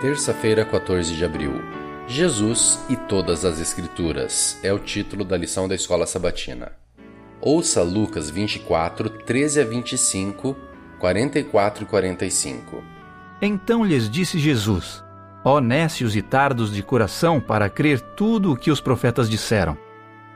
Terça-feira, 14 de abril. Jesus e todas as Escrituras é o título da lição da Escola Sabatina. Ouça Lucas 24, 13 a 25, 44 e 45. Então lhes disse Jesus: Ó nécios e tardos de coração para crer tudo o que os profetas disseram.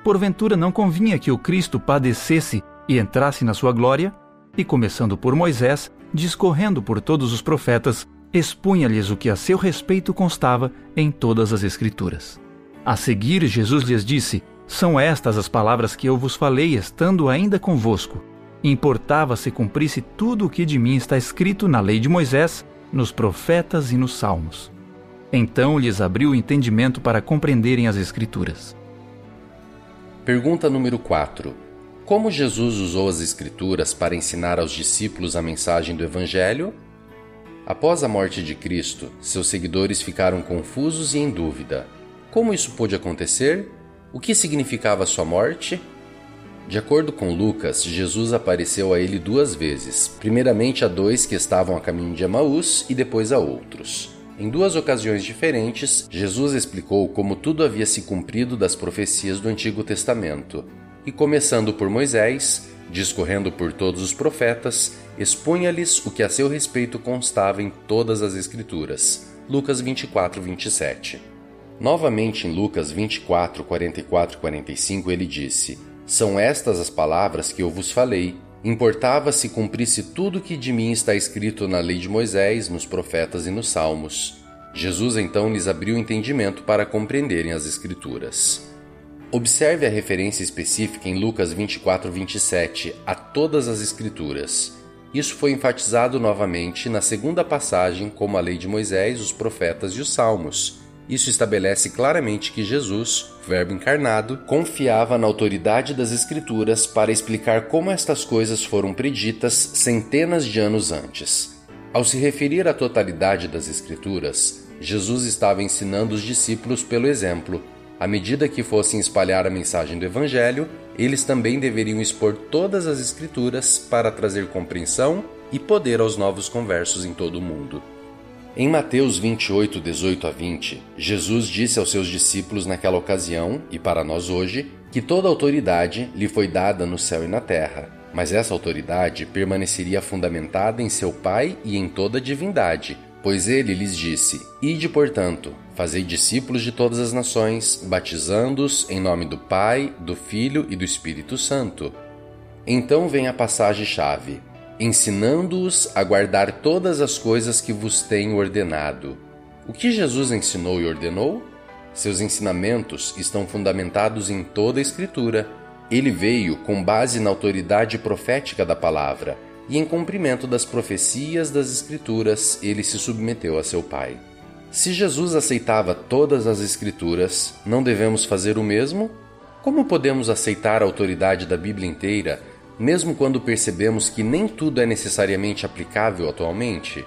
Porventura não convinha que o Cristo padecesse e entrasse na sua glória? E começando por Moisés, discorrendo por todos os profetas, expunha-lhes o que a seu respeito constava em todas as Escrituras. A seguir, Jesus lhes disse: São estas as palavras que eu vos falei, estando ainda convosco. Importava se cumprisse tudo o que de mim está escrito na lei de Moisés, nos profetas e nos salmos. Então lhes abriu o entendimento para compreenderem as Escrituras. Pergunta número 4. Como Jesus usou as Escrituras para ensinar aos discípulos a mensagem do Evangelho Após a morte de Cristo, seus seguidores ficaram confusos e em dúvida. Como isso pôde acontecer? O que significava sua morte? De acordo com Lucas, Jesus apareceu a ele duas vezes, primeiramente a dois que estavam a caminho de Emaús e depois a outros. Em duas ocasiões diferentes, Jesus explicou como tudo havia se cumprido das profecias do Antigo Testamento, e começando por Moisés, discorrendo por todos os profetas, expunha-lhes o que a seu respeito constava em todas as Escrituras. Lucas 24, 27. Novamente em Lucas 24, 44 e 45 ele disse: São estas as palavras que eu vos falei. Importava se cumprisse tudo que de mim está escrito na lei de Moisés, nos profetas e nos salmos. Jesus então lhes abriu o entendimento para compreenderem as Escrituras. Observe a referência específica em Lucas 24, 27 a todas as Escrituras. Isso foi enfatizado novamente na segunda passagem, como a lei de Moisés, os profetas e os salmos. Isso estabelece claramente que Jesus, Verbo encarnado, confiava na autoridade das Escrituras para explicar como estas coisas foram preditas centenas de anos antes. Ao se referir à totalidade das Escrituras, Jesus estava ensinando os discípulos pelo exemplo, à medida que fossem espalhar a mensagem do Evangelho, eles também deveriam expor todas as Escrituras para trazer compreensão e poder aos novos conversos em todo o mundo. Em Mateus 28, 18 a 20, Jesus disse aos seus discípulos naquela ocasião, e para nós hoje, que toda autoridade lhe foi dada no céu e na terra, mas essa autoridade permaneceria fundamentada em seu Pai e em toda a divindade, Pois ele lhes disse: Ide, portanto, fazei discípulos de todas as nações, batizando-os em nome do Pai, do Filho e do Espírito Santo. Então vem a passagem-chave: ensinando-os a guardar todas as coisas que vos tenho ordenado. O que Jesus ensinou e ordenou? Seus ensinamentos estão fundamentados em toda a Escritura. Ele veio com base na autoridade profética da palavra e em cumprimento das profecias das Escrituras, ele se submeteu a seu Pai. Se Jesus aceitava todas as Escrituras, não devemos fazer o mesmo? Como podemos aceitar a autoridade da Bíblia inteira, mesmo quando percebemos que nem tudo é necessariamente aplicável atualmente?